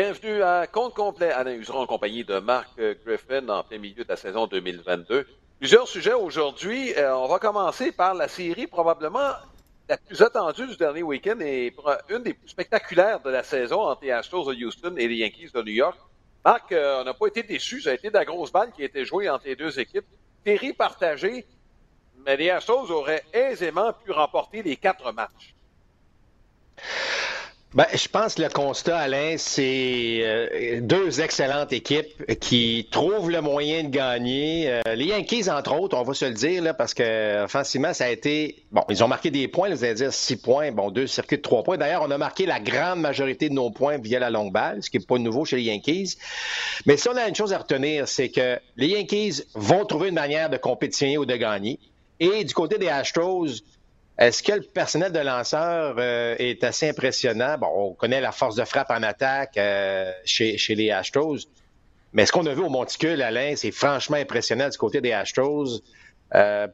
Bienvenue à Compte complet. Alain Useron en compagnie de Marc Griffin en plein milieu de la saison 2022. Plusieurs sujets aujourd'hui. Euh, on va commencer par la série probablement la plus attendue du dernier week-end et une des plus spectaculaires de la saison entre les Astros de Houston et les Yankees de New York. Marc, euh, on n'a pas été déçus. Ça a été de la grosse balle qui a été jouée entre les deux équipes. Série partagée, mais les Astros auraient aisément pu remporter les quatre matchs. Ben, je pense que le constat, Alain, c'est euh, deux excellentes équipes qui trouvent le moyen de gagner. Euh, les Yankees, entre autres, on va se le dire, là, parce que offensivement, ça a été. Bon, ils ont marqué des points, vous allez dire six points, bon, deux circuits de trois points. D'ailleurs, on a marqué la grande majorité de nos points via la longue balle, ce qui n'est pas nouveau chez les Yankees. Mais si on a une chose à retenir, c'est que les Yankees vont trouver une manière de compétitionner ou de gagner. Et du côté des Astros, est-ce que le personnel de lanceur euh, est assez impressionnant? Bon, on connaît la force de frappe en attaque euh, chez, les Astros, mais ce qu'on a vu au Monticule, Alain, c'est franchement impressionnant du côté des Astros. Euh,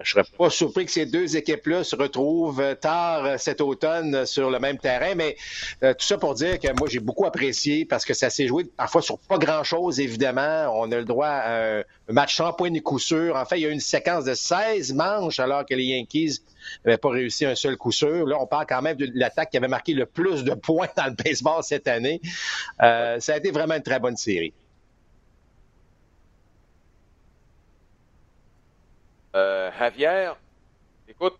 je serais pas surpris que ces deux équipes-là se retrouvent euh, tard euh, cet automne sur le même terrain, mais euh, tout ça pour dire que moi, j'ai beaucoup apprécié parce que ça s'est joué parfois sur pas grand-chose, évidemment. On a le droit à un match sans point ni coup sûr. En fait, il y a eu une séquence de 16 manches alors que les Yankees n'avaient pas réussi un seul coup sûr. Là, on parle quand même de l'attaque qui avait marqué le plus de points dans le baseball cette année. ça a été vraiment une très bonne série. Euh, Javier, écoute,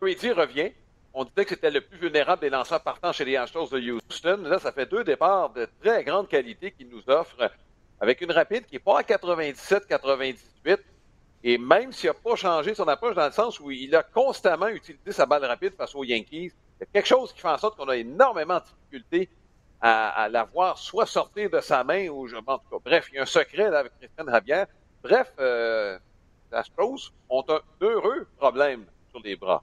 Brady revient. On disait que c'était le plus vulnérable des lanceurs partants chez les Astros de Houston. Là, ça fait deux départs de très grande qualité qu'il nous offre, avec une rapide qui n'est pas à 97-98. Et même s'il n'a pas changé son approche dans le sens où il a constamment utilisé sa balle rapide face aux Yankees, il y a quelque chose qui fait en sorte qu'on a énormément de difficultés à, la voir soit sortir de sa main ou je en tout cas, bref, il y a un secret là, avec Christian Javier. Bref, euh, Astros ont un heureux problème sur les bras.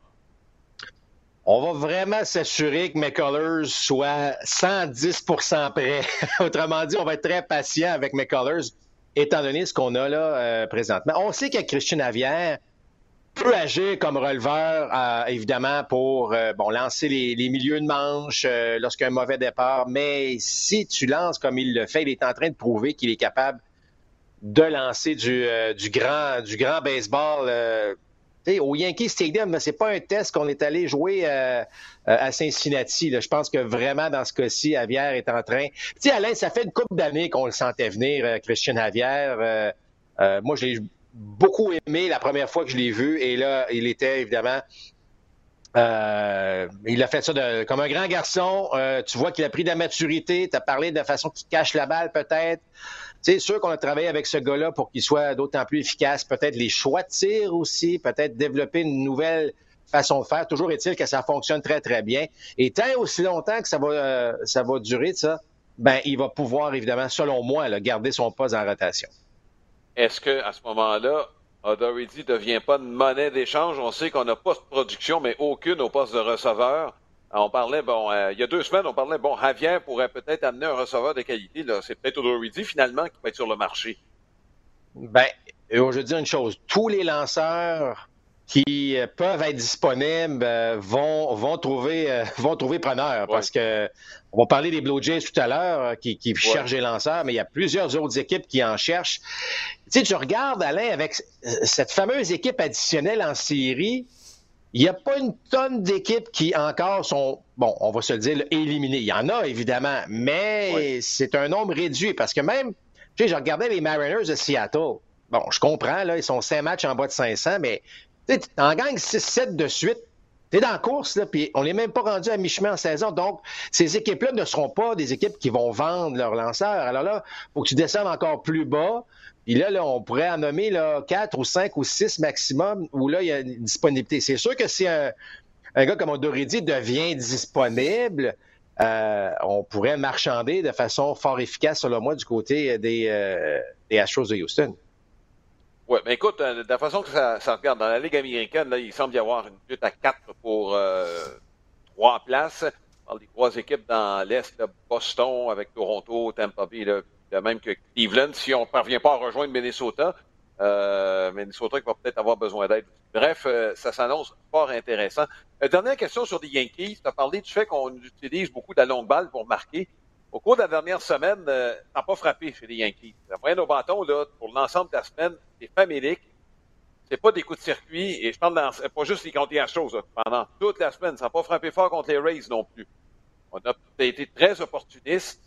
On va vraiment s'assurer que McCullers soit 110% prêt. Autrement dit, on va être très patient avec McCullers, étant donné ce qu'on a là euh, présentement. On sait que Christian Avière peut agir comme releveur, euh, évidemment, pour euh, lancer les, milieux de manche lorsqu'il y a un mauvais départ. Mais si tu lances comme il le fait, il est en train de prouver qu'il est capable de lancer du, euh, du, grand, du grand baseball. Euh, au Yankee Stadium, c'est pas un test qu'on est allé jouer euh, à Cincinnati. Je pense que vraiment, dans ce cas-ci, Javier est en train... Tu sais, Alain, ça fait une couple d'années qu'on le sentait venir, Christian Javier. moi, je l'ai beaucoup aimé la première fois que je l'ai vu. Et là, il était évidemment... il a fait ça de, comme un grand garçon. tu vois qu'il a pris de la maturité. Tu as parlé de façon qui cache la balle, peut-être. C'est sûr qu'on a travaillé avec ce gars-là pour qu'il soit d'autant plus efficace. Peut-être les tir aussi, peut-être développer une nouvelle façon de faire. Toujours est-il que ça fonctionne très, très bien. Et tant aussi longtemps que ça va, euh, ça va durer, ça, ben, il va pouvoir, évidemment, selon moi, garder son poste en rotation. Est-ce qu'à ce, moment-là, O'Doherty ne devient pas une monnaie d'échange? On sait qu'on n'a pas de production, mais aucune au poste de receveur. On parlait, bon, euh, il y a deux semaines, on parlait, bon, Javier pourrait peut-être amener un receveur de qualité. Là, c'est peut-être O'Doherty, finalement, qui va être sur le marché. Ben, je veux dire une chose. Tous les lanceurs qui euh, peuvent être disponibles euh, vont, vont, trouver, vont trouver preneur parce que on va parler des Blue Jays tout à l'heure qui, qui cherchent des lanceurs, mais il y a plusieurs autres équipes qui en cherchent. Tu sais, tu regardes, Alain, avec cette fameuse équipe additionnelle en série, il n'y a pas une tonne d'équipes qui encore sont, bon, on va se le dire, éliminées. Il y en a, évidemment, mais c'est un nombre réduit parce que même, tu sais, je regardais les Mariners de Seattle. Bon, je comprends, là, ils sont cinq matchs en bas de 500, mais tu en gagnes 6-7 de suite. Tu es dans la course, là, puis on n'est même pas rendu à mi-chemin en saison. Donc, ces équipes-là ne seront pas des équipes qui vont vendre leurs lanceurs. Alors là, il faut que tu descendes encore plus bas. Puis là, là, on pourrait en nommer là, 4 ou 5 ou 6 maximum où là, il y a une disponibilité. C'est sûr que si un, gars comme Odoridi devient disponible, euh, on pourrait marchander de façon fort efficace, selon moi, du côté des, euh, des Astros de Houston. Oui, mais écoute, euh, de la façon que ça, ça, regarde, dans la Ligue américaine, là, il semble y avoir une lutte à 4 pour euh, trois places. On parle des trois équipes dans l'Est, Boston avec Toronto, Tampa Bay, là, même que Cleveland, si on ne parvient pas à rejoindre Minnesota, euh, Minnesota va peut-être avoir besoin d'aide. Bref, ça s'annonce fort intéressant. Dernière question sur les Yankees. Tu as parlé du fait qu'on utilise beaucoup de la longue balle pour marquer. Au cours de la dernière semaine, euh, ça n'a pas frappé chez les Yankees. La moyenne au bâton, là, pour l'ensemble de la semaine, c'est familique. C'est pas des coups de circuit, et je parle dans, pas juste les contre choses, pendant toute la semaine. Ça n'a pas frappé fort contre les Rays non plus. On a été très opportuniste.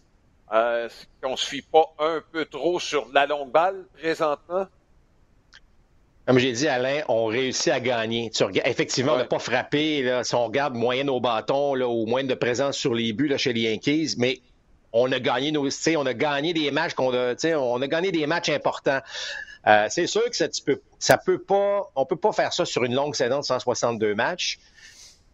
Euh, qu'on se fie pas un peu trop sur la longue balle présentement? Comme j'ai dit, Alain, on réussit à gagner. effectivement, on n'a pas frappé. Là, si on regarde moyenne au bâton là, ou moyenne de présence sur les buts là, chez les Yankees, mais on a gagné nos, on a gagné des matchs qu'on on a gagné des matchs importants. Euh, c'est sûr que ça, peut, pas, on peut pas faire ça sur une longue saison de 162 matchs.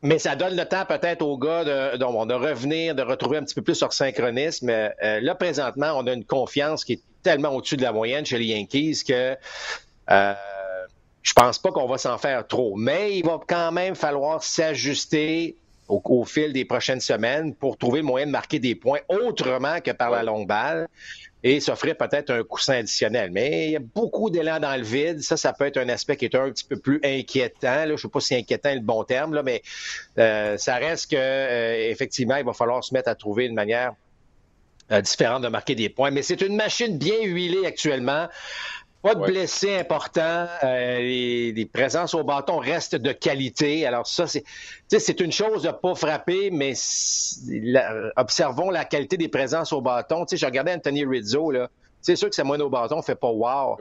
Mais ça donne le temps peut-être aux gars de, revenir, de retrouver un petit peu plus leur synchronisme. Euh, là, présentement, on a une confiance qui est tellement au-dessus de la moyenne chez les Yankees que euh, je pense pas qu'on va s'en faire trop. Mais il va quand même falloir s'ajuster au, fil des prochaines semaines pour trouver le moyen de marquer des points autrement que par la longue balle et s'offrir peut-être un coussin additionnel. Mais il y a beaucoup d'élan dans le vide. Ça, ça peut être un aspect qui est un petit peu plus inquiétant. Je ne sais pas si inquiétant est le bon terme, là, mais euh, ça reste que euh, effectivement, il va falloir se mettre à trouver une manière euh, différente de marquer des points. Mais c'est une machine bien huilée actuellement. Pas de blessés importants. Euh, les, présences au bâton restent de qualité. Alors ça, c'est, c'est une chose de pas frapper, mais observons la qualité des présences au bâton. Tu sais, je regardais Anthony Rizzo, là. C'est sûr que sa moine au bâton fait pas wow.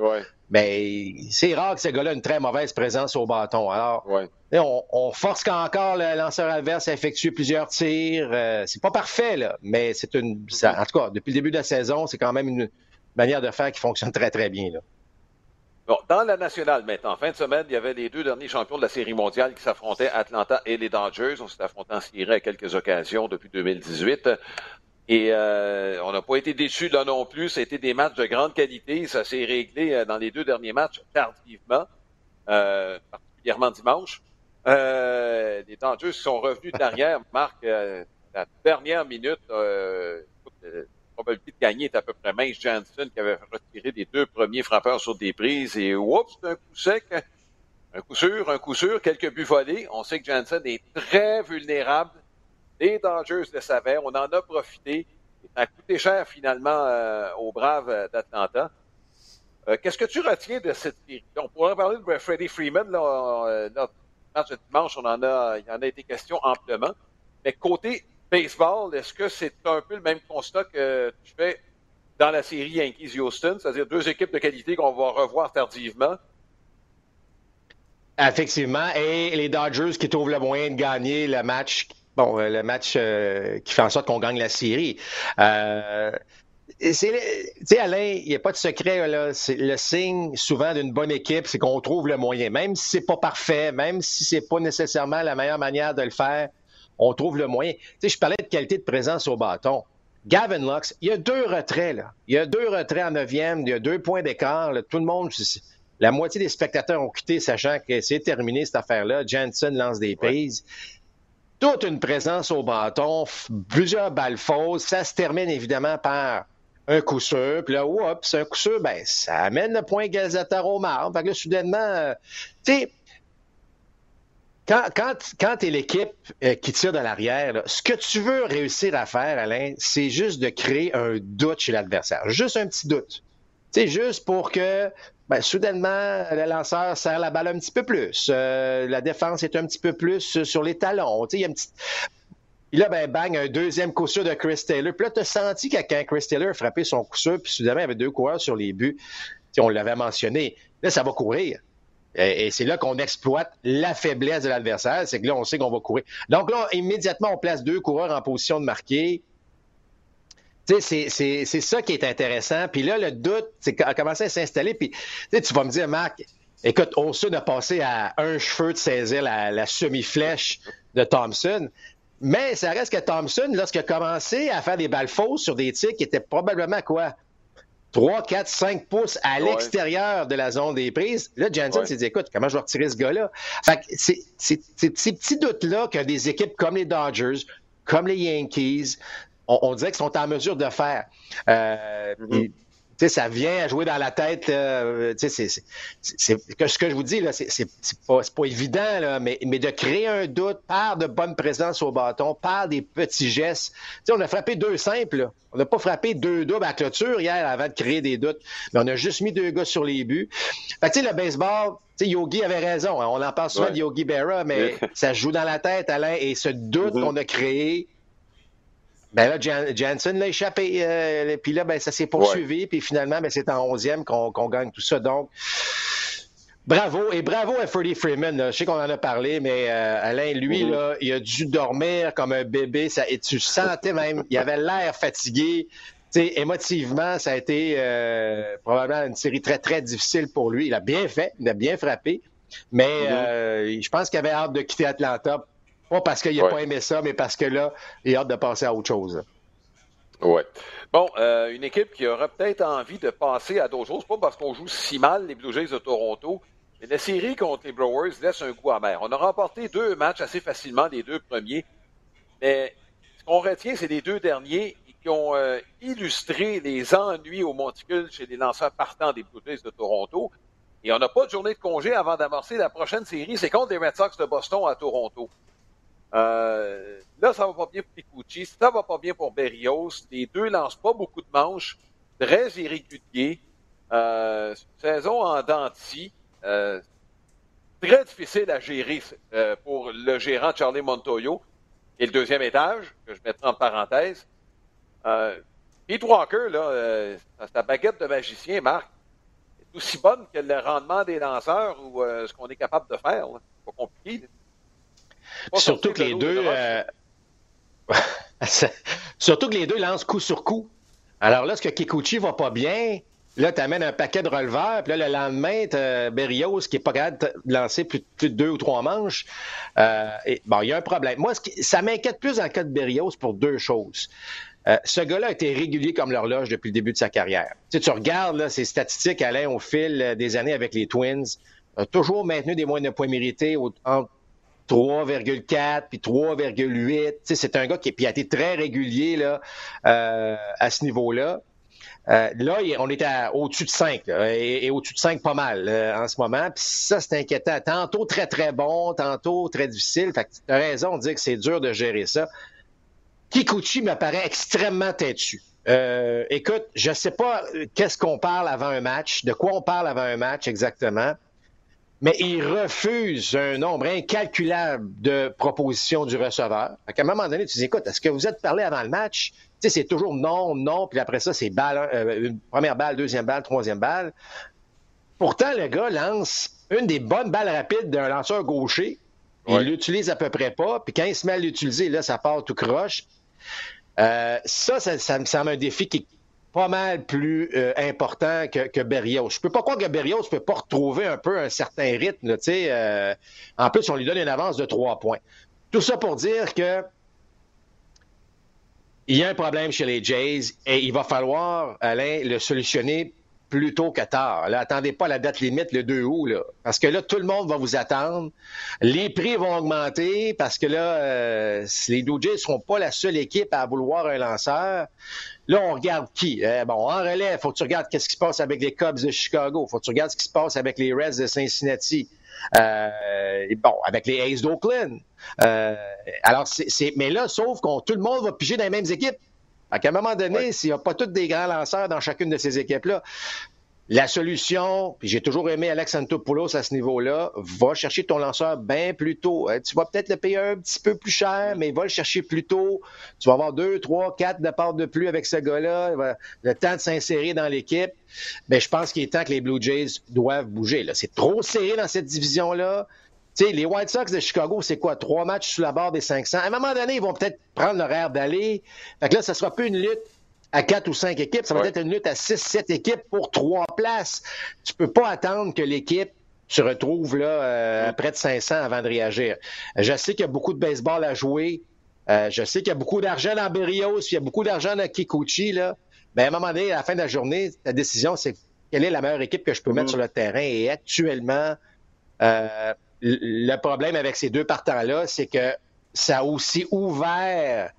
Mais c'est rare que ce gars-là ait une très mauvaise présence au bâton. Alors, on, force encore le lanceur adverse à effectuer plusieurs tirs. Euh, c'est pas parfait, là, mais c'est une. en tout cas, depuis le début de la saison, c'est quand même une manière de faire qui fonctionne très, très bien. Là. Bon, dans la nationale maintenant, en fin de semaine, il y avait les deux derniers champions de la Série mondiale qui s'affrontaient, Atlanta et les Dodgers. On s'est affronté en série à quelques occasions depuis 2018. Et euh, on n'a pas été déçus là non plus. Été des matchs de grande qualité. Ça s'est réglé euh, dans les deux derniers matchs tardivement, euh, particulièrement dimanche. les Dodgers sont revenus derrière. Marc, la dernière minute, probabilité de gagner est à peu près mince. Janssen qui avait retiré les deux premiers frappeurs sur des prises et oups, un coup sec. Un coup sûr, un coup sûr, quelques buts volés. On sait que Janssen est très vulnérable. Les Dodgers le savaient. On en a profité. Ça a coûté cher finalement euh, aux Braves d'Atlanta. Euh, qu'est-ce que tu retiens de cette série? On pourrait parler de Freddie Freeman. Là, euh, notre dimanche, on en a, il en a été question amplement. Mais côté baseball, est-ce que c'est un peu le même constat que tu fais dans la série Yankees-Houston, c'est-à-dire deux équipes de qualité qu'on va revoir tardivement? Effectivement, et les Dodgers qui trouvent le moyen de gagner le match, bon, euh, le match euh, qui fait en sorte qu'on gagne la série. Euh, tu sais, Alain, il n'y a pas de secret. Là. Le signe souvent d'une bonne équipe, c'est qu'on trouve le moyen. Même si c'est pas parfait, même si c'est pas nécessairement la meilleure manière de le faire, on trouve le moyen. Tu sais, je parlais de qualité de présence au bâton. Gavin Lux, il y a deux retraits, là. Il y a deux retraits en neuvième, il y a deux points d'écart. Tout le monde, la moitié des spectateurs ont quitté sachant que c'est terminé cette affaire-là. Jensen lance des prises. Toute une présence au bâton, plusieurs balles fausses. Ça se termine évidemment par un coup sûr. Puis là, oups, un coup sûr, ben, ça amène le point égalisateur au marbre. Fait que là, soudainement, euh, tu sais, quand, quand, tu es l'équipe euh, qui tire de l'arrière, ce que tu veux réussir à faire, Alain, c'est juste de créer un doute chez l'adversaire. Juste un petit doute. C'est juste pour que ben, soudainement, le lanceur serre la balle un petit peu plus. Euh, la défense est un petit peu plus sur les talons. Il y a une petite... là, ben, bang, un deuxième coup sûr de Chris Taylor. Puis là, tu as senti que quand Chris Taylor a frappé son coup sûr, puis soudainement, il y avait deux coureurs sur les buts. on l'avait mentionné. Là, ça va courir. Et, c'est là qu'on exploite la faiblesse de l'adversaire, c'est que là, on sait qu'on va courir. Donc là, immédiatement, on place deux coureurs en position de marquer. C'est ça qui est intéressant. Puis là, le doute a commencé à s'installer. Puis tu vas me dire, Marc, écoute, Olson a passé à un cheveu de saisir la, la semi-flèche de Thompson. Mais ça reste que Thompson, lorsqu'il a commencé à faire des balles fausses sur des tirs qui étaient probablement quoi? 3, 4, 5 pouces à l'extérieur de la zone des prises. Là, Jansen s'est dit, écoute, comment je vais retirer ce gars-là? Fait que c'est ces petits doutes-là que des équipes comme les Dodgers, comme les Yankees, on, dirait qu'ils sont en mesure de faire. Euh, mm-hmm. ça vient à jouer dans la tête. c'est, ce que je vous dis, là, c'est, pas, pas, évident, là, mais, mais de créer un doute par de bonne présence au bâton, par des petits gestes. on a frappé deux simples. On n'a pas frappé deux doubles à clôture hier avant de créer des doutes. Mais on a juste mis deux gars sur les buts. Fait que, le baseball, Yogi avait raison. Hein. on en parle souvent de Yogi Berra, mais ça joue dans la tête, Alain, et ce doute mm-hmm. qu'on a créé ben là, Jansen l'a échappé. Euh, puis là, ben, ça s'est poursuivi. Puis finalement, ben, c'est en 11e qu'on gagne tout ça. Donc, bravo. Et bravo à Freddie Freeman. Je sais qu'on en a parlé, mais euh, Alain, lui, mm-hmm. là, il a dû dormir comme un bébé. Ça, et tu sentais même, il avait l'air fatigué. sais, émotivement, ça a été euh, probablement une série très, très difficile pour lui. Il a bien fait, il a bien frappé. Mais mm-hmm. je pense qu'il avait hâte de quitter Atlanta pas parce qu'il n'a pas aimé ça, mais parce que là, il a hâte de passer à autre chose. Oui. Bon, euh, une équipe qui aura peut-être envie de passer à d'autres choses, pas parce qu'on joue si mal les Blue Jays de Toronto, mais la série contre les Brewers laisse un goût amer. On a remporté deux matchs assez facilement, les deux premiers, mais ce qu'on retient, c'est les deux derniers qui ont euh, illustré les ennuis au monticule chez les lanceurs partants des Blue Jays de Toronto. Et on n'a pas de journée de congé avant d'amorcer la prochaine série. C'est contre les Red Sox de Boston à Toronto. Euh, là, ça va pas bien pour Kikuchi, ça va pas bien pour Berrios. Les deux lancent pas beaucoup de manches, très irréguliers. Euh, saison en denti. Euh, très difficile à gérer euh, pour le gérant Charlie Montoyo. Et le deuxième étage, que je mettrai en parenthèse. Euh, Pete Walker, là, euh, sa baguette de magicien, Marc, est aussi bonne que le rendement des lanceurs ou ce qu'on est capable de faire. C'est pas compliqué. Surtout que les deux. Euh, surtout que les deux lancent coup sur coup. Alors là, ce que Kikuchi va pas bien, là, tu amènes un paquet de releveurs, puis là, le lendemain, tu Berrios qui est pas capable de lancer plus, de deux ou trois manches. Euh, et, bon, il y a un problème. Moi, ça m'inquiète plus en cas de Berrios pour deux choses. Euh, ce gars-là a été régulier comme l'horloge depuis le début de sa carrière. Tu, tu regardes là, ses statistiques, Alain, au fil des années avec les Twins, a toujours maintenu des moyens de points mérités entre 3,4 puis 3,8. C'est un gars qui a été très régulier là, euh, à ce niveau-là. Euh, là, on est au-dessus de 5, et, au-dessus de 5 pas mal euh, en ce moment. Puis ça, c'est inquiétant. Tantôt très, très bon, tantôt très difficile. Fait que tu as raison de dire que c'est dur de gérer ça. Kikuchi me paraît extrêmement têtu. écoute, je sais pas qu'est-ce qu'on parle avant un match, de quoi on parle avant un match exactement mais il refuse un nombre incalculable de propositions du receveur. À un moment donné, tu dis, écoute, est-ce que vous êtes parlé avant le match? Tu sais, c'est toujours non, non, puis après ça, c'est balle, euh, une première balle, deuxième balle, troisième balle. Pourtant, le gars lance une des bonnes balles rapides d'un lanceur gaucher. Il l'utilise à peu près pas, puis quand il se met à l'utiliser, là, ça part tout croche. Euh, ça, ça, ça me semble un défi qui pas mal plus euh, important que, que Berrios. Je peux pas croire que Berrios peut pas retrouver un peu un certain rythme. sais. Euh, en plus, on lui donne une avance de trois points. Tout ça pour dire que il y a un problème chez les Jays et il va falloir, Alain, le solutionner plus tôt que tard. Là, attendez pas la date limite le 2 août, là, parce que là, tout le monde va vous attendre. Les prix vont augmenter parce que là, euh, les Blue Jays ne seront pas la seule équipe à vouloir un lanceur. Là, on regarde qui? Euh, bon, en relais, faut que tu regardes qu'est-ce qui se passe avec les Cubs de Chicago. faut que tu regardes ce qui se passe avec les Reds de Cincinnati. Euh, bon, avec les Aces d'Oakland. Euh, alors, c'est, mais là, sauf qu'on tout le monde va piger dans les mêmes équipes. À un moment donné, s'il n'y a pas tous des grands lanceurs dans chacune de ces équipes-là, la solution, puis j'ai toujours aimé Alex Antopoulos à ce niveau-là, va chercher ton lanceur bien plus tôt. Euh, tu vas peut-être le payer un petit peu plus cher, mais va le chercher plus tôt. Tu vas avoir deux, trois, quatre départs de plus avec ce gars-là. Le temps de s'insérer dans l'équipe. Mais je pense qu'il est temps que les Blue Jays doivent bouger. C'est trop serré dans cette division-là. Sais, les White Sox de Chicago, c'est quoi? Trois matchs sous la barre des 500. À un moment donné, ils vont peut-être prendre l'horaire d'aller. Fait que là, ça sera plus une lutte à quatre ou cinq équipes, ça va être une lutte à six, sept équipes pour trois places. Tu peux pas attendre que l'équipe se retrouve là euh, à près de 500 avant de réagir. Je sais qu'il y a beaucoup de baseball à jouer. Euh, je sais qu'il y a beaucoup d'argent dans Berrios, il y a beaucoup d'argent dans Kikuchi. Là. Mais à un moment donné, à la fin de la journée, ta décision, c'est quelle est la meilleure équipe que je peux mettre mm. sur le terrain. Et actuellement, euh, le problème avec ces deux partants-là, c'est que ça a aussi ouvert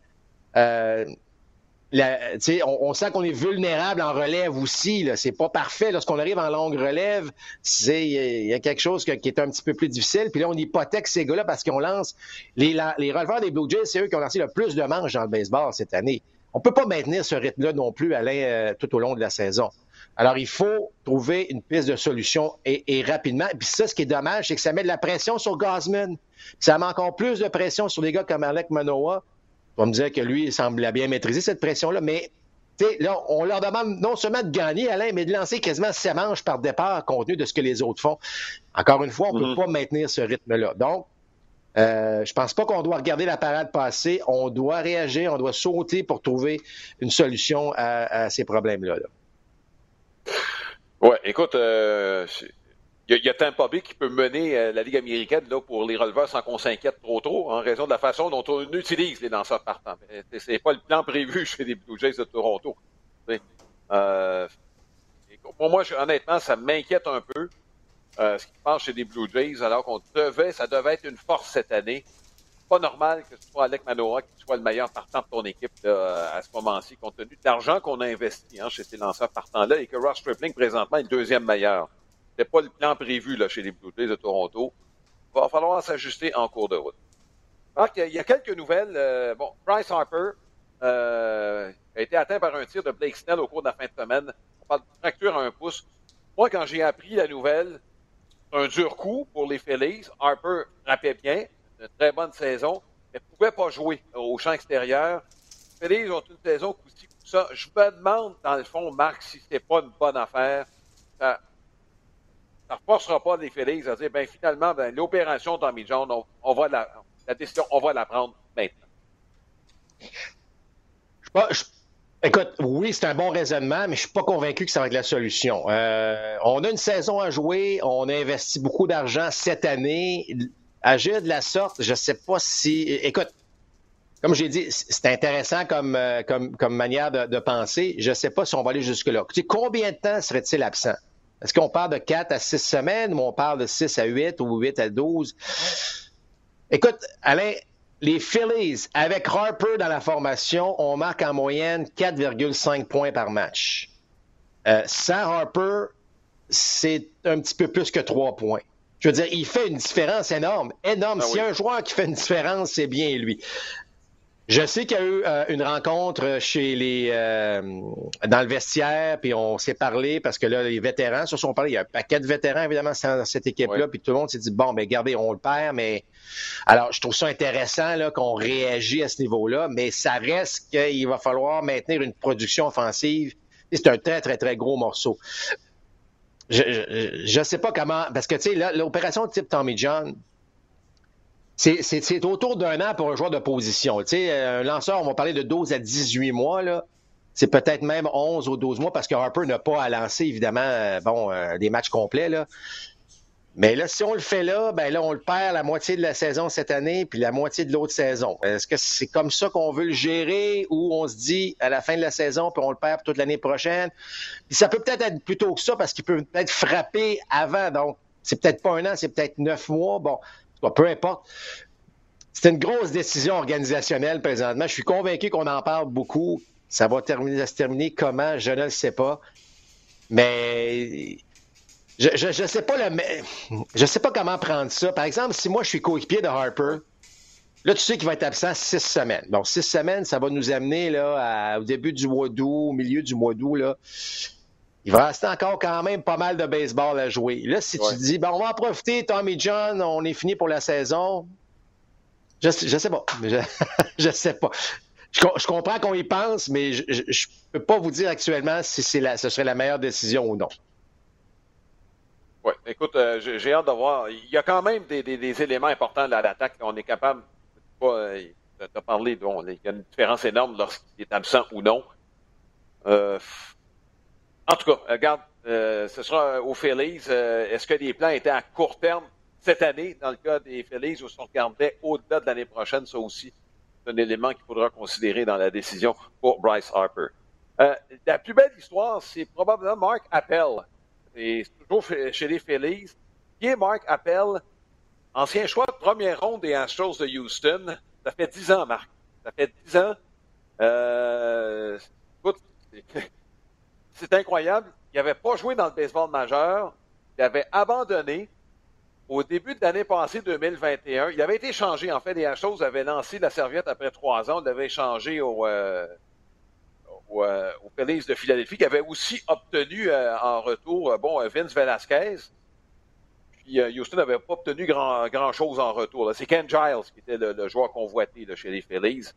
on, sent qu'on est vulnérable en relève aussi. C'est pas parfait. Lorsqu'on arrive en longue relève, il y, a quelque chose qui est un petit peu plus difficile. Puis là, on hypothèque ces gars-là parce qu'on lance. Les, les releveurs des Blue Jays, c'est eux qui ont lancé le plus de manches dans le baseball cette année. On peut pas maintenir ce rythme-là non plus, Alain, euh, tout au long de la saison. Alors, il faut trouver une piste de solution et, rapidement. Puis ça, ce qui est dommage, c'est que ça met de la pression sur Gosman. Ça met encore plus de pression sur des gars comme Alec Manoa. On me dire que lui, il semble bien maîtriser cette pression-là, mais là, on leur demande non seulement de gagner, Alain, mais de lancer quasiment ses manches par départ compte tenu de ce que les autres font. Encore une fois, on ne peut mm-hmm. pas maintenir ce rythme-là. Donc, euh, je pense pas qu'on doit regarder la parade passer. On doit réagir, on doit sauter pour trouver une solution à, ces problèmes-là. Là. Ouais, écoute, euh, il y, a Tampa Bay qui peut mener euh, la Ligue américaine là, pour les releveurs sans qu'on s'inquiète trop trop, en raison de la façon dont on utilise les danseurs partants. C'est pas le plan prévu chez les Blue Jays de Toronto. Euh, pour moi, honnêtement, ça m'inquiète un peu euh, ce qui se passe chez les Blue Jays, alors qu'on devait, ça devait être une force cette année. Pas normal que ce soit Alec Manoa qui soit le meilleur partant de ton équipe à ce moment-ci, compte tenu de l'argent qu'on a investi hein, chez ces lanceurs partants-là et que Ross Stripling, présentement, est le deuxième meilleur pas le plan prévu là, chez les Blue Jays de Toronto. Il va falloir s'ajuster en cours de route. Il y a quelques nouvelles. Euh, bon, Bryce Harper euh, a été atteint par un tir de Blake Snell au cours de la fin de semaine. On parle de fracture à un pouce. Moi, quand j'ai appris la nouvelle, un dur coup pour les Phillies. Harper rappelait bien, une très bonne saison, mais ne pouvait pas jouer au champ extérieur. Les Phillies ont une saison coup-ci, ça. Je me demande, dans le fond, Marc, si c'est pas une bonne affaire ça ne forcera pas les Félix à dire, ben finalement, ben, l'opération Tommy John, on, va la, décision, on va la prendre maintenant. écoute, oui, c'est un bon raisonnement, mais je suis pas convaincu que ça va être la solution. Euh, on a une saison à jouer, on a investi beaucoup d'argent cette année. Agir de la sorte, je sais pas si. Écoute, comme j'ai dit, c'est intéressant comme, euh, comme, comme manière de, penser. Je ne sais pas si on va aller jusque-là. combien de temps serait-il absent? Est-ce qu'on parle de 4 à 6 semaines ou on parle de 6 à 8 ou 8 à 12? Écoute, Alain, les Phillies, avec Harper dans la formation, on marque en moyenne 4,5 points par match. Euh, sans Harper, c'est un petit peu plus que 3 points. Je veux dire, il fait une différence énorme, énorme. Ah S'il y a un joueur qui fait une différence, c'est bien lui. Je sais qu'il y a eu euh, une rencontre chez les euh, dans le vestiaire, puis on s'est parlé parce que là, les vétérans se sont parlé. Il y a un paquet de vétérans, évidemment, dans cette équipe-là, puis tout le monde s'est dit bon, ben regardez, on le perd, mais alors je trouve ça intéressant là, qu'on réagit à ce niveau-là, mais ça reste qu'il va falloir maintenir une production offensive. C'est un très, très, très gros morceau. Je ne sais pas comment, parce que tu sais, l'opération type Tommy John, c'est autour d'un an pour un joueur de position. Tu sais, un lanceur, on va parler de 12 à 18 mois, là. C'est peut-être même 11 ou 12 mois parce que Harper n'a pas à lancer, évidemment, euh, bon, euh, des matchs complets, là. Mais là, si on le fait là, ben là, on le perd la moitié de la saison cette année, puis la moitié de l'autre saison. Est-ce que c'est comme ça qu'on veut le gérer ou on se dit à la fin de la saison, puis on le perd toute l'année prochaine? Puis ça peut peut-être être plutôt que ça parce qu'il peut peut-être frapper avant. Donc, c'est peut-être pas un an, c'est peut-être neuf mois. Bon, peu importe. C'est une grosse décision organisationnelle présentement. Je suis convaincu qu'on en parle beaucoup. Ça va terminer, se terminer comment, je ne le sais pas. Mais je ne sais pas le, je sais pas comment prendre ça. Par exemple, si moi je suis coéquipier de Harper, là tu sais qu'il va être absent six semaines. Bon, six semaines, ça va nous amener là au début du mois d'août, au milieu du mois d'août là. Il va rester encore quand même pas mal de baseball à jouer. Là, si tu dis, ben, on va en profiter, Tommy John, on est fini pour la saison. Je, je sais pas. Je, je sais pas. Je, comprends qu'on y pense, mais je ne peux pas vous dire actuellement si c'est la, ce serait la meilleure décision ou non. Oui, écoute, euh, j'ai hâte de voir. Il y a quand même des, des, éléments importants de l'attaque. On est capable pas, euh, de parler. Bon, il y a une différence énorme lorsqu'il est absent ou non. Euh, en tout cas, regarde, euh, ce sera au Phillies. Euh, est-ce que les plans étaient à court terme cette année, dans le cas des Phillies, ou si on regardait au-delà de l'année prochaine, ça aussi, c'est un élément qu'il faudra considérer dans la décision pour Bryce Harper. Euh, la plus belle histoire, c'est probablement Mark Appel. C'est toujours chez les Phillies. Qui est Mark Appel? Ancien choix de première ronde des Astros de Houston. Ça fait dix ans, Marc. Ça fait dix ans Euh, c'est incroyable. Il n'avait pas joué dans le baseball majeur. Il avait abandonné au début de l'année passée, 2021. Il avait été changé. En fait, les Astros avaient lancé la serviette après trois ans. Il l'avait changé au, euh, au, euh, de Philadelphie, qui avait aussi obtenu euh, en retour, bon, Vince Velasquez. Puis Houston n'avait pas obtenu grand, grand chose en retour. C'est Ken Giles qui était le, joueur convoité chez les Phillies.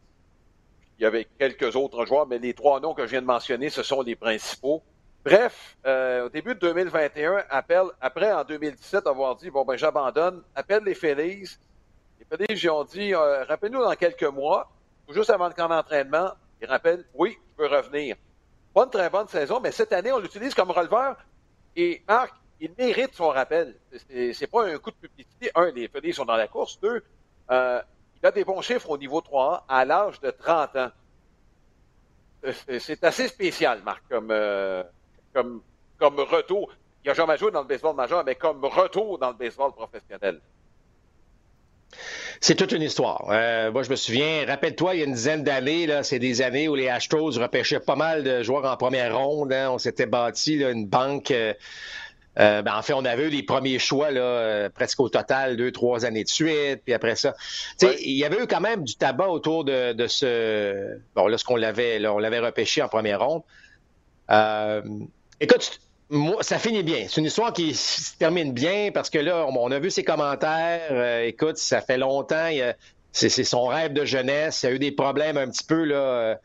Il y avait quelques autres joueurs, mais les trois noms que je viens de mentionner, ce sont les principaux. Bref, euh, au début de 2021, appelle, après en 2017 avoir dit bon ben j'abandonne, appelle les Phillies. Les Phillies ont dit euh, rappelle-nous dans quelques mois, juste avant le camp d'entraînement. Ils rappellent oui, je peux revenir. Pas une très bonne saison, mais cette année on l'utilise comme releveur. Et Marc, il mérite son rappel. C'est pas un coup de publicité. Un, les Phillies sont dans la course. Deux, euh, il a des bons chiffres au niveau 3 à l'âge de 30 ans. C'est assez spécial, Marc, comme comme, comme retour. Il n'a jamais joué dans le baseball majeur, mais comme retour dans le baseball professionnel. C'est toute une histoire. Euh, moi, je me souviens, rappelle-toi, il y a une dizaine d'années, là, c'est des années où les Astros repêchaient pas mal de joueurs en première ronde. Hein. On s'était bâti une banque. Euh, euh, ben, en fait, on avait eu les premiers choix là, presque au total deux, trois années de suite. Puis après ça, il y avait eu quand même du tabac autour de, de ce. Bon, là, ce qu'on l'avait, on l'avait repêché en première ronde. Écoute, moi, ça finit bien. C'est une histoire qui se termine bien parce que là, on, a vu ses commentaires. Euh, écoute, ça fait longtemps. C'est son rêve de jeunesse. Il y a eu des problèmes un petit peu là. Euh,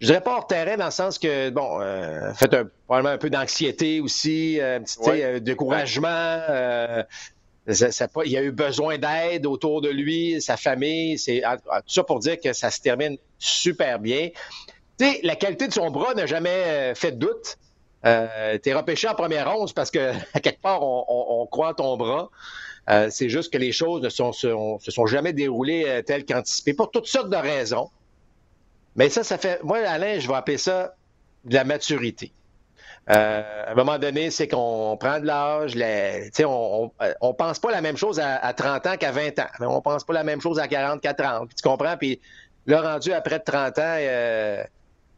je dirais pas hors terrain dans le sens que bon, euh, fait un, probablement un peu d'anxiété aussi, un petit découragement. il y a eu besoin d'aide autour de lui, sa famille. C'est tout ça pour dire que ça se termine super bien. Tu sais, la qualité de son bras n'a jamais fait de doute. Euh, tu repêché en première ronde parce que, à quelque part, on, croit ton bras. Euh, c'est juste que les choses ne se, sont jamais déroulées euh, telles qu'anticipées pour toutes sortes de raisons. Mais ça, ça fait. Moi, Alain, je vais appeler ça de la maturité. à un moment donné, c'est qu'on prend de l'âge. On, on, pense pas la même chose à, 30 ans qu'à 20 ans. On pense pas la même chose à 40 qu'à 30. tu comprends? Puis là, rendu après 30 ans,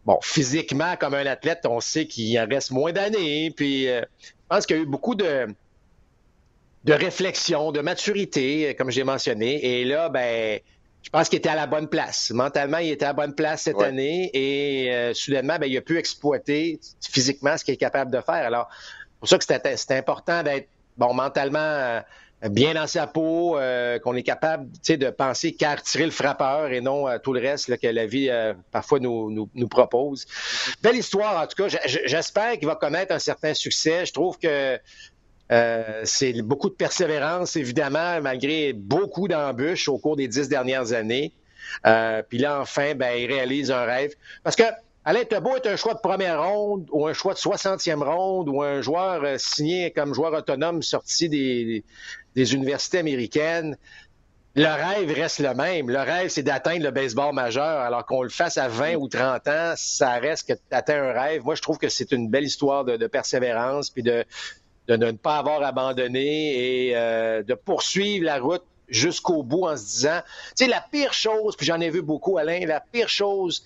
bon, physiquement, comme un athlète, on sait qu'il en reste moins d'années. Puis, euh, je pense qu'il y a eu beaucoup de, de réflexion, de maturité, comme j'ai mentionné. Et là, ben, je pense qu'il était à la bonne place. Mentalement, il était à la bonne place cette année. Et euh, soudainement, ben, il a pu exploiter physiquement ce qu'il est capable de faire. Alors, c'est pour ça que c'était important d'être, bon, mentalement. Euh, bien dans sa peau, euh, qu'on est capable de penser qu'à retirer le frappeur et non à tout le reste que la vie euh, parfois nous, nous, propose. Belle histoire, en tout cas. J'espère qu'il va connaître un certain succès. Je trouve que euh, c'est beaucoup de persévérance, évidemment, malgré beaucoup d'embûches au cours des dix dernières années. Puis là, enfin, ben, il réalise un rêve. Parce que Alain Tebow est un choix de première ronde ou un choix de 60e ronde ou un joueur signé comme joueur autonome sorti des, universités américaines, le rêve reste le même. Le rêve, c'est d'atteindre le baseball majeur. Alors qu'on le fasse à 20 ou 30 ans, ça reste que tu atteins un rêve. Moi, je trouve que c'est une belle histoire de, persévérance, puis de, de, ne pas avoir abandonné et euh, de poursuivre la route jusqu'au bout en se disant, tu sais, la pire chose, puis j'en ai vu beaucoup, Alain, la pire chose,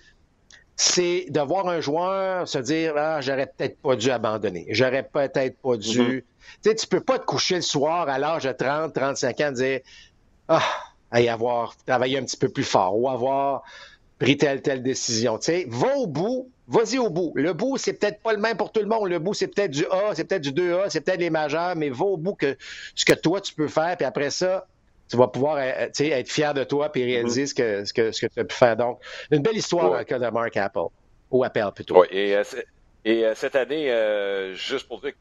c'est de voir un joueur se dire, ah, j'aurais peut-être pas dû abandonner. J'aurais peut-être pas dû. Mm-hmm. Tu sais, tu peux pas te coucher le soir à l'âge de 30, 35 ans et dire Ah, avoir travaillé un petit peu plus fort ou avoir pris telle, telle décision. Tu sais, va au bout, vas-y au bout. Le bout, c'est peut-être pas le même pour tout le monde. Le bout, c'est peut-être du A, c'est peut-être du 2A, c'est peut-être les majeurs, mais va au bout que ce que toi, tu peux faire, puis après ça, tu vas pouvoir euh, être fier de toi et réaliser ce, que, ce, que, ce que tu as pu faire. Donc, une belle histoire dans le cas de Mark Apple, ou Apple plutôt. Oui, et, euh, et euh, cette année, juste pour dire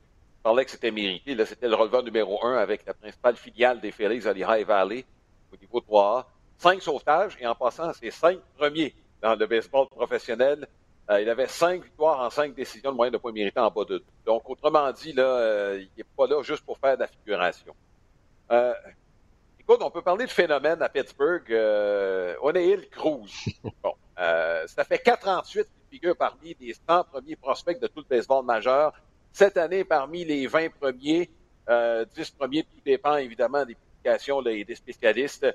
parlais que c'était mérité. Là, c'était le releveur numéro un avec la principale filiale des Phillies à Valley au niveau 3A. Cinq sauvetages et en passant, c'est cinq premiers dans le baseball professionnel. Euh, il avait cinq victoires en cinq décisions de moyen de points mérités en bas de deux. Donc, autrement dit, là, euh, il n'est pas là juste pour faire de la figuration. Euh, écoute, on peut parler de phénomène à Pittsburgh. Euh, O'Neill Cruz. Bon, ça fait 438 figures parmi les 100 premiers prospects de tout le baseball majeur. Cette année, parmi les 20 premiers, euh, 10 premiers, tout dépend évidemment des publications et des spécialistes.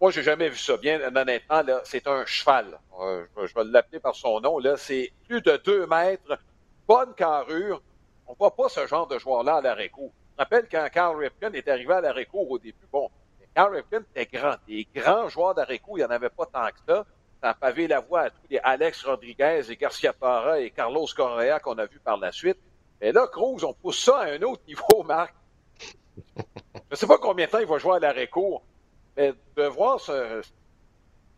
moi, j'ai jamais vu ça bien. Honnêtement, là, c'est un cheval. Euh, je, vais l'appeler par son nom. Là, c'est plus de deux mètres, bonne carrure. On voit pas ce genre de joueur-là à l'arrêt court. Je rappelle quand Carl Ripken est arrivé à court au début. Bon, Carl Ripken était grand. Des grands joueurs court, il n'y en avait pas tant que ça. Ça a pavé la voie à tous les Alex Rodriguez et Garcia Parra et Carlos Correa qu'on a vu par la suite. Mais là, Cruz, on pousse ça à un autre niveau, Marc. Je ne sais pas combien de temps il va jouer à l'arrêt court. Mais de voir ce,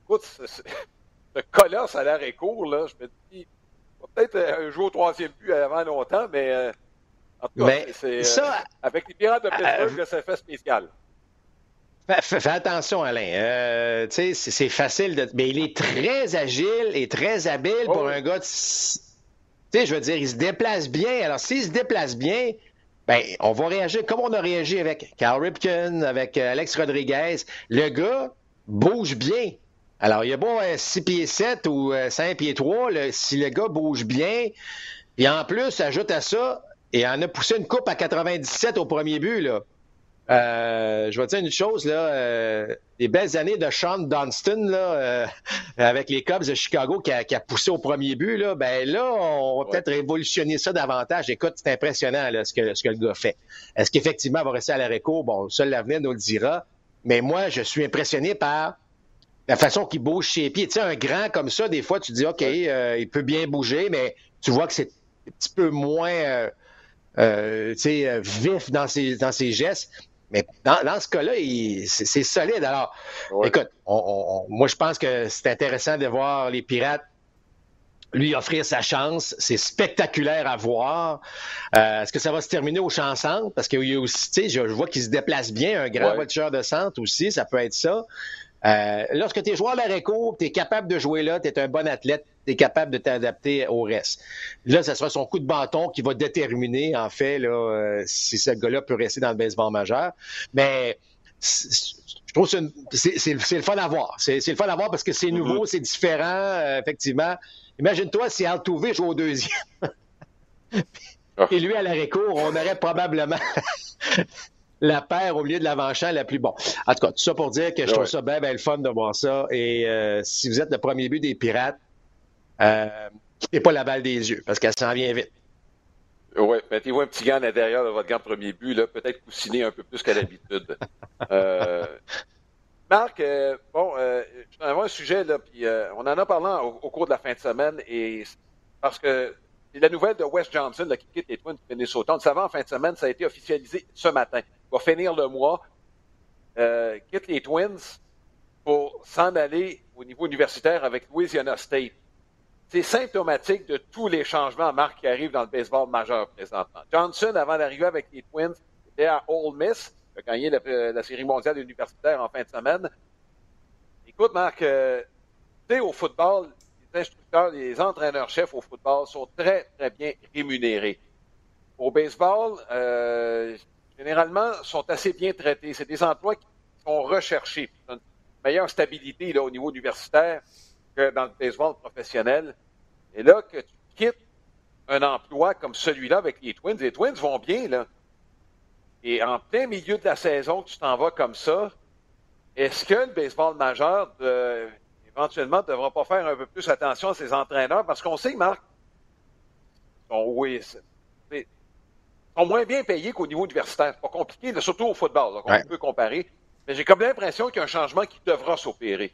écoute, ce, ce, colosse à l'arrêt court, là, je me dis, peut-être euh, jouer au troisième but avant longtemps, mais euh, en tout cas, c'est, euh, avec les Pirates de Pittsburgh, c'est fait spécial. Fais, attention, Alain. sais, c'est facile de. Mais il est très agile et très habile pour oh un gars. Tu sais, je veux dire, il se déplace bien. Alors, s'il se déplace bien, ben, on va réagir comme on a réagi avec Carl Ripken, avec euh, Alex Rodriguez. Le gars bouge bien. Alors, il y a beau 6 pieds 7 ou 5 pieds 3, si le gars bouge bien, et en plus, ajoute à ça, et en a poussé une coupe à 97 au premier but, là. Euh, je vais te dire une chose, là, euh, les belles années de Sean Dunston, là, euh, avec les Cubs de Chicago qui a, poussé au premier but, là, ben là, on va peut-être révolutionner ça davantage. Écoute, c'est impressionnant là, ce, que, ce que le gars fait. Est-ce qu'effectivement, il va rester à l'arrêt court? Bon, seul l'avenir nous le dira. Mais moi, je suis impressionné par la façon qu'il bouge ses pieds. Tu sais, un grand comme ça, des fois, tu dis, OK, il peut bien bouger, mais tu vois que c'est un petit peu moins... tu sais, vif dans ses, dans ses gestes. Mais dans, ce cas-là, c'est solide. Alors, écoute, moi, je pense que c'est intéressant de voir les Pirates lui offrir sa chance. C'est spectaculaire à voir. Euh, est-ce que ça va se terminer au champ centre? Parce qu'il y a aussi, tu sais, je, vois qu'il se déplace bien, un grand voiture de centre aussi, ça peut être ça. Euh, lorsque tu es joueur court, tu es capable de jouer là, tu es un bon athlète, tu es capable de t'adapter au reste. Là, ce sera son coup de bâton qui va déterminer, en fait, là, euh, si ce gars-là peut rester dans le baseball majeur. Mais je trouve que c'est le fun à voir. C'est le fun à voir parce que c'est mm-hmm. nouveau, c'est différent, euh, effectivement. Imagine-toi si Altuve joue au deuxième. Ah. Et lui, à l'arrêt court, on aurait probablement la paire au milieu de l'avant-champ la plus bon. En tout cas, tout ça pour dire que je trouve ça bien, bien le fun de voir ça. Et euh, si vous êtes le premier but des Pirates, quittez pas la balle des yeux parce qu'elle s'en vient vite. Oui, mettez-vous un petit gant à l'intérieur de votre gant de premier but, là, peut-être coussiner un peu plus qu'à l'habitude. euh, Marc, euh, bon, euh, je vais avoir un sujet, là, puis euh, on en a parlé au, au, cours de la fin de semaine, et parce que la nouvelle de Wes Johnson, là, qui quitte les Twins de Minnesota. On le savait en fin de semaine, ça a été officialisé ce matin. Il va finir le mois, euh, quitte les Twins pour s'en aller au niveau universitaire avec Louisiana State. C'est symptomatique de tous les changements, Marc, qui arrivent dans le baseball majeur présentement. Johnson, avant d'arriver avec les Twins, était à Ole Miss, il a gagné la, série mondiale universitaire en fin de semaine. Écoute, Marc, euh, tu sais, au football, les instructeurs, les entraîneurs-chefs au football sont très, très bien rémunérés. Au baseball, euh, généralement, sont assez bien traités. C'est des emplois qui sont recherchés. Une meilleure stabilité là, au niveau universitaire que dans le baseball professionnel. Et là, que tu quittes un emploi comme celui-là avec les Twins, les Twins vont bien, là. Et en plein milieu de la saison, tu t'en vas comme ça, est-ce que le baseball majeur, de, éventuellement, ne devra pas faire un peu plus attention à ses entraîneurs? Parce qu'on sait, Marc, oui, sont moins bien payés qu'au niveau universitaire. C'est pas compliqué, surtout au football, donc on peut comparer. Mais j'ai comme l'impression qu'il y a un changement qui devra s'opérer.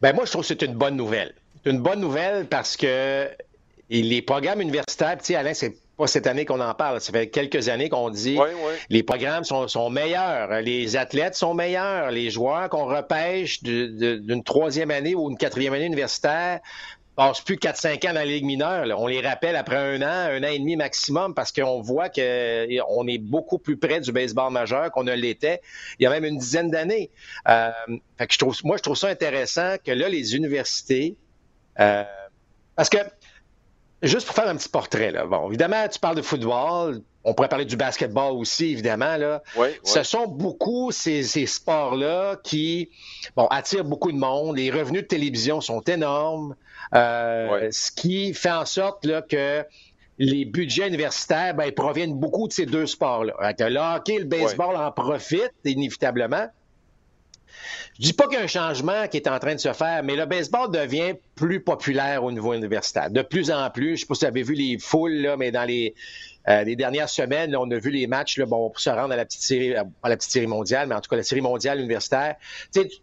Ben moi, je trouve que c'est une bonne nouvelle. C'est une bonne nouvelle parce que les programmes universitaires, tu sais, Alain, c'est pas cette année qu'on en parle. Ça fait quelques années qu'on dit oui, les programmes sont, sont, meilleurs, les athlètes sont meilleurs, les joueurs qu'on repêche d'une troisième année ou une quatrième année universitaire passent plus 4-5 ans dans la Ligue mineure. On les rappelle après un an, un an et demi maximum, parce qu'on voit qu'on est beaucoup plus près du baseball majeur qu'on ne l'était il y a même une dizaine d'années. Euh, je trouve, moi, je trouve ça intéressant que là, les universités, euh, parce que juste pour faire un petit portrait, là, bon, évidemment, tu parles de football, on pourrait parler du basketball aussi, évidemment. Là. Oui, Ce sont beaucoup ces, ces sports-là qui bon, attirent beaucoup de monde. Les revenus de télévision sont énormes. Euh, ce qui fait en sorte là, que les budgets universitaires ben, proviennent beaucoup de ces deux sports-là. Le hockey, le baseball en profitent inévitablement. Je dis pas qu'il y a un changement qui est en train de se faire, mais le baseball devient plus populaire au niveau universitaire. De plus en plus, je sais pas si vous avez vu les foules, là, mais dans les, euh, les dernières semaines, on a vu les matchs là, bon, pour se rendre à la petite série, à la petite série mondiale, mais en tout cas la série mondiale universitaire.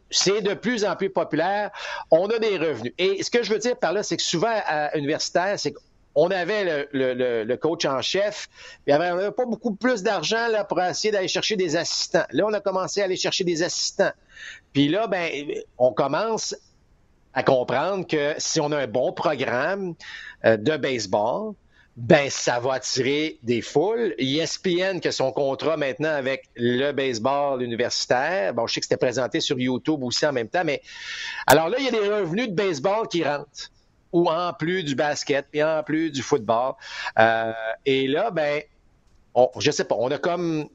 C'est de plus en plus populaire. On a des revenus. Et ce que je veux dire par là, c'est que souvent à universitaire, c'est on avait le, coach en chef, mais on n'avait pas beaucoup plus d'argent là, pour essayer d'aller chercher des assistants. Là, on a commencé à aller chercher des assistants. Puis là, ben, on commence à comprendre que si on a un bon programme euh, de baseball, ben ça va attirer des foules. ESPN, que son contrat maintenant avec le baseball universitaire, bon, je sais que c'était présenté sur YouTube aussi en même temps, mais alors là, il y a des revenus de baseball qui rentrent ou en plus du basket, puis en plus du football. Euh, et là, ben, on, je sais pas, on a comme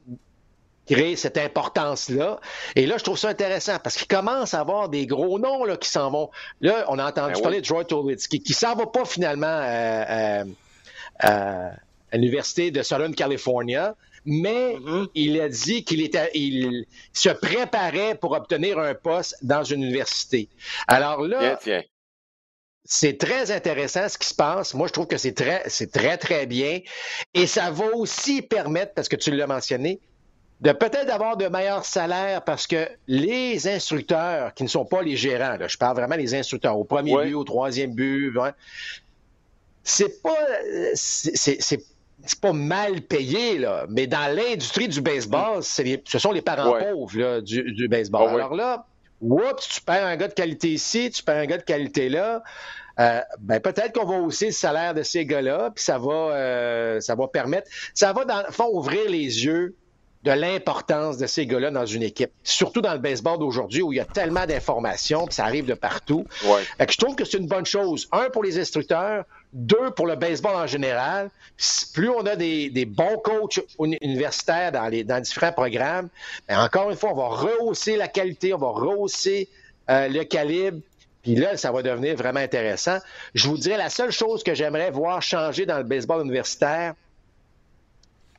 créé cette importance-là. Et là, je trouve ça intéressant parce qu'il commence à avoir des gros noms là, qui s'en vont. Là, on a entendu ben parler de Troy Tulowitzki, qui s'en va pas finalement euh, euh, à l'Université de Southern California mais mm-hmm. il a dit qu'il était, il se préparait pour obtenir un poste dans une université. Alors là, c'est très intéressant ce qui se passe. Moi, je trouve que c'est très, c'est très, très bien. Et ça va aussi permettre, parce que tu l'as mentionné, de peut-être avoir de meilleurs salaires parce que les instructeurs qui ne sont pas les gérants, je parle vraiment des instructeurs au premier but, au troisième but, c'est pas, c'est, pas mal payé, là, mais dans l'industrie du baseball, ce sont les parents pauvres du, baseball. Ah Alors là, oups, tu perds un gars de qualité ici, tu perds un gars de qualité là. Euh, ben peut-être qu'on va hausser le salaire de ces gars-là, puis ça va, euh, ça va permettre, ça va dans le fond ouvrir les yeux de l'importance de ces gars-là dans une équipe. Surtout dans le baseball d'aujourd'hui où il y a tellement d'informations, puis ça arrive de partout. Ouais. je trouve que c'est une bonne chose. Un, pour les instructeurs. Deux, pour le baseball en général. Plus on a des, bons coachs universitaires dans, les, dans différents programmes, ben, encore une fois, on va rehausser la qualité, on va rehausser euh, le calibre. Puis là, ça va devenir vraiment intéressant. Je vous dirais, la seule chose que j'aimerais voir changer dans le baseball universitaire,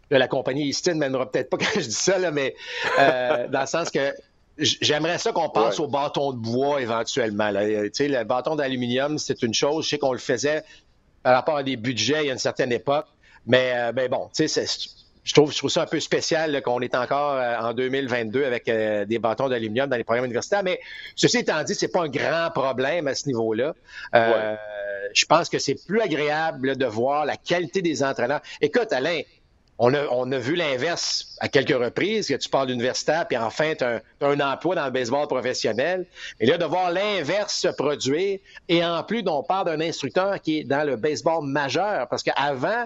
la compagnie Easton mènera peut-être pas quand je dis ça, là, mais euh, dans le sens que j'aimerais ça qu'on passe au bâton de bois éventuellement. Là. Sais, le bâton d'aluminium, c'est une chose. Je sais qu'on le faisait par rapport à des budgets il y a une certaine époque. Mais, euh, ben bon, tu sais, je trouve, je trouve ça un peu spécial qu'on est encore euh, en 2022 avec des bâtons d'aluminium dans les programmes universitaires. Mais ceci étant dit, c'est pas un grand problème à ce niveau-là. Je pense que c'est plus agréable de voir la qualité des entraîneurs. Écoute, Alain, on a, vu l'inverse à quelques reprises, que tu parles d'universitaire, puis enfin, tu as, un emploi dans le baseball professionnel. Et là, de voir l'inverse se produire, et en plus, on parle d'un instructeur qui est dans le baseball majeur, parce qu'avant,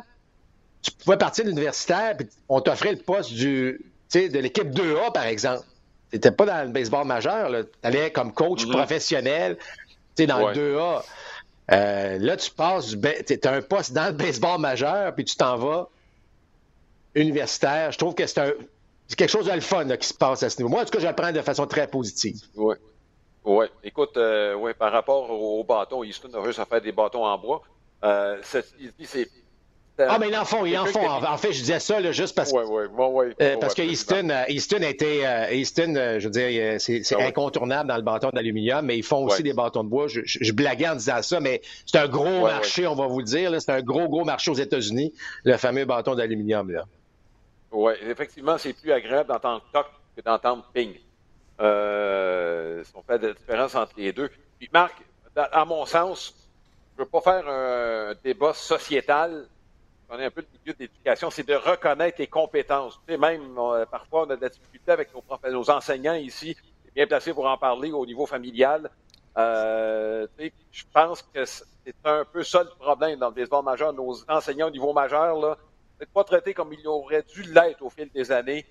tu pouvais partir de l'universitaire, puis on t'offrait le poste du, de l'équipe 2A, par exemple. Tu n'étais pas dans le baseball majeur, tu allais comme coach mm-hmm. professionnel dans le 2A. Euh, là, tu passes, tu as un poste dans le baseball majeur, puis tu t'en vas universitaire. Je trouve que c'est quelque chose de le fun qui se passe à ce niveau. Moi, en tout cas, je le prends de façon très positive. Oui. Oui. Écoute, euh, ouais, par rapport au, bâton, Houston a réussi à faire des bâtons en bois. Euh, c'est, ah, mais ils en font, ils en font. En, fait, je disais ça là, juste parce, ouais, ouais, ouais, euh, parce que Easton, Easton euh, Easton, je veux dire, c'est, c'est ah incontournable dans le bâton d'aluminium, mais ils font aussi des bâtons de bois. Je, je, blaguais en disant ça, mais c'est un gros marché, on va vous le dire. C'est un gros, gros marché aux États-Unis, le fameux bâton d'aluminium. là. Oui, effectivement, c'est plus agréable d'entendre toc que d'entendre ping. Euh, on fait la différence entre les deux. Puis Marc, à mon sens, je ne veux pas faire un débat sociétal. On est un peu le milieu d'éducation, c'est de reconnaître les compétences. Tu sais, même parfois, on a de la difficulté avec nos, nos enseignants ici, bien placés pour en parler au niveau familial. Euh, tu sais, je pense que c'est un peu ça le problème dans le baseball majeur. Nos enseignants au niveau majeur, là, peut-être pas traité comme il aurait dû l'être au fil des années.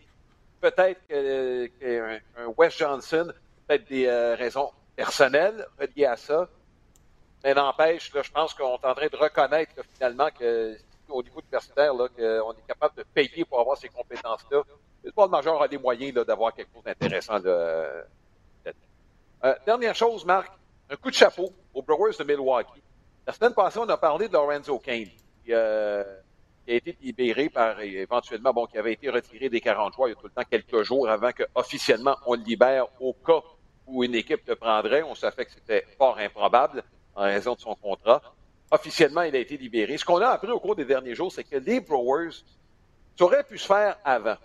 Peut-être qu'un Wes Johnson, peut-être des euh, raisons personnelles reliées à ça, mais n'empêche, je pense qu'on est en train de reconnaître finalement que au niveau universitaire, qu'on est capable de payer pour avoir ces compétences-là. Le sport majeur a les moyens d'avoir quelque chose d'intéressant. Euh, dernière chose, Marc, un coup de chapeau aux Brewers de Milwaukee. La semaine passée, on a parlé de Lorenzo Kane. Qui a été libéré par éventuellement, bon, qui avait été retiré des 40 jours il y a tout le temps quelques jours avant que officiellement on le libère au cas où une équipe le prendrait. On savait que c'était fort improbable en raison de son contrat. Officiellement, il a été libéré. Ce qu'on a appris au cours des derniers jours, c'est que les Brewers, ça aurait pu se faire avant.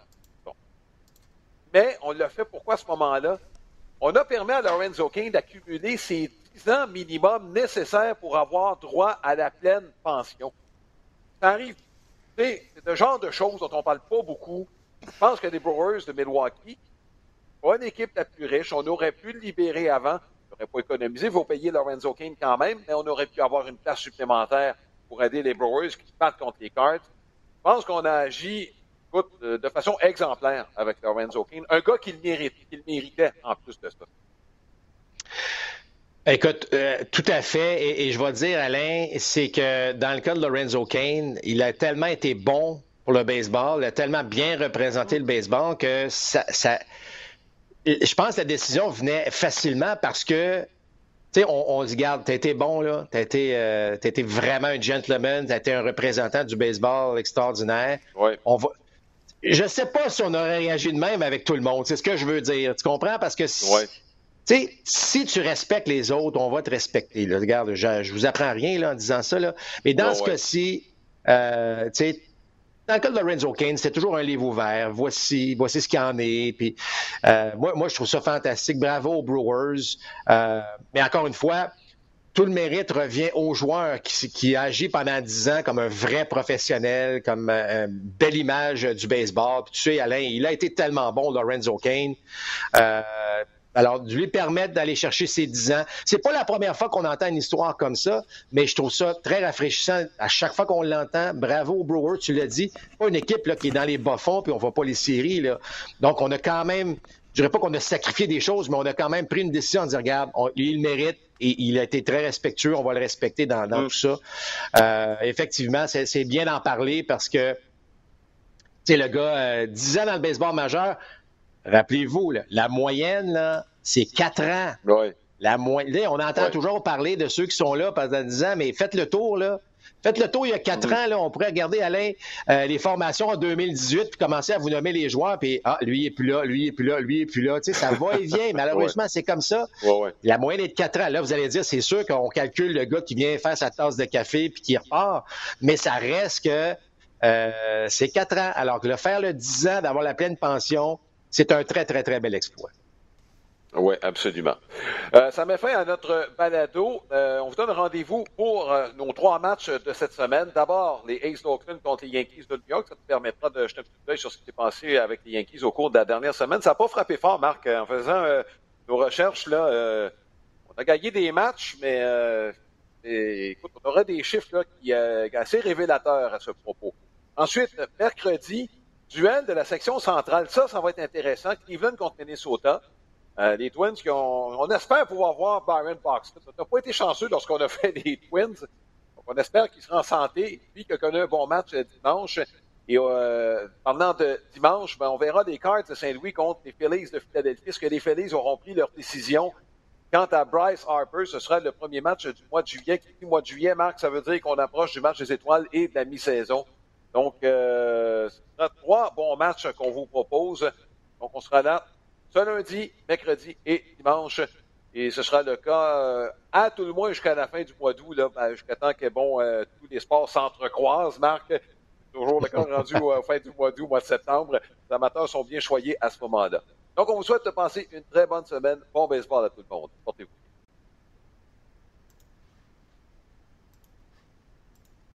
Mais on l'a fait pourquoi à ce moment-là? On a permis à Lorenzo King d'accumuler ses 10 ans minimum nécessaires pour avoir droit à la pleine pension. Ça arrive. C'est le genre de choses dont on ne parle pas beaucoup. Je pense que les Brewers de Milwaukee, pas une équipe la plus riche, on aurait pu le libérer avant. On n'aurait pas économisé, il faut payer Lorenzo Kane quand même, mais on aurait pu avoir une place supplémentaire pour aider les Brewers qui se battent contre les Cards. Je pense qu'on a agi euh, de façon exemplaire avec Lorenzo Kane. Un gars qui le, méritait en plus de ça. Écoute, euh, tout à fait. Et, et, je vais dire, Alain, c'est que dans le cas de Lorenzo Kane, il a tellement été bon pour le baseball, il a tellement bien représenté le baseball que ça, ça je pense que la décision venait facilement parce que tu sais, on, on, se garde, t'as été bon, là. T'as été, euh, été vraiment un gentleman. T'as été un représentant du baseball extraordinaire. Ouais. On va... Je sais pas si on aurait réagi de même avec tout le monde. C'est ce que je veux dire. Tu comprends? Parce que si, ouais. Sais, si tu respectes les autres, on va te respecter. Là. Regarde, je, je vous apprends rien là, en disant ça. Là. Mais dans ce ouais. cas-ci, euh, tu sais, dans le cas de Lorenzo Kane, c'était toujours un livre ouvert. Voici, voici ce qu'il y en est. Puis, euh, moi, moi, je trouve ça fantastique. Bravo aux Brewers. Euh, mais encore une fois, tout le mérite revient au joueur qui, qui agit pendant dix ans comme un vrai professionnel, comme une belle image du baseball. Puis, tu sais, Alain, il a été tellement bon, Lorenzo Kane. Euh, alors, de lui permettre d'aller chercher ses 10 ans. C'est pas la première fois qu'on entend une histoire comme ça, mais je trouve ça très rafraîchissant à chaque fois qu'on l'entend. Bravo aux Brewers, tu l'as dit. Pas une équipe là, qui est dans les bas-fonds, puis on voit pas les séries. Là. Donc, on a quand même, je dirais pas qu'on a sacrifié des choses, mais on a quand même pris une décision en disant, regarde, on, lui, il mérite et il a été très respectueux, on va le respecter dans, dans Mm. tout ça. Euh, effectivement, c'est bien d'en parler parce que, tu sais, le gars, euh, 10 ans dans le baseball majeur, rappelez-vous, la moyenne, là, c'est 4 ans. La moyenne, on entend toujours parler de ceux qui sont là pendant 10 ans, mais faites le tour, là. Faites le tour il y a 4 Mhm. ans, là. On pourrait regarder, Alain, euh, les formations en 2018, puis commencer à vous nommer les joueurs, puis ah, lui est plus là, lui est plus là, lui est plus là. Tu sais, ça va et vient. Malheureusement, c'est comme ça. Ouais, ouais. La moyenne est de 4 ans. Là, vous allez dire, c'est sûr qu'on calcule le gars qui vient faire sa tasse de café puis qui repart, mais ça reste que euh, c'est 4 ans. Alors que le faire le 10 ans, d'avoir la pleine pension, c'est un très, très, très bel exploit. Oui, absolument. Euh, ça met fin à notre balado. Euh, on vous donne rendez-vous pour euh, nos trois matchs de cette semaine. D'abord, les Aces d'Oakland contre les Yankees de New York. Ça te permettra de jeter un petit coup d'œil sur ce qui s'est passé avec les Yankees au cours de la dernière semaine. Ça n'a pas frappé fort, Marc, en faisant euh, nos recherches. là. euh, on a gagné des matchs, mais euh, écoute, on aura des chiffres là, qui euh, assez révélateurs à ce propos. Ensuite, mercredi, duel de la section centrale. Ça, ça va être intéressant. Cleveland contre Minnesota. Euh, les Twins, qui ont, on espère pouvoir voir Byron Boxton. Ça n'a pas été chanceux lorsqu'on a fait les Twins. Donc, on espère qu'il sera en santé. Lui qui a connu un bon match euh, dimanche. Et euh, dimanche, ben, on verra les Cards de Saint-Louis contre les Phillies de Philadelphie. Est-ce que les Phillies auront pris leur décision? Quant à Bryce Harper, ce sera le premier match du mois de juillet. Qui mois de juillet, Marc, ça veut dire qu'on approche du match des étoiles et de la mi-saison. Donc, euh, ce sera trois bons matchs qu'on vous propose. Donc, on sera là ce lundi, mercredi et dimanche. Et ce sera le cas euh, à tout le moins jusqu'à la fin du mois d'août, ben, jusqu'à temps que bon, euh, tous les sports s'entrecroisent, Marc. Toujours le cas rendu euh, fin du mois d'août, mois de septembre. Les amateurs sont bien choyés à ce moment-là. Donc, on vous souhaite de passer une très bonne semaine. Bon baseball à tout le monde. Portez-vous.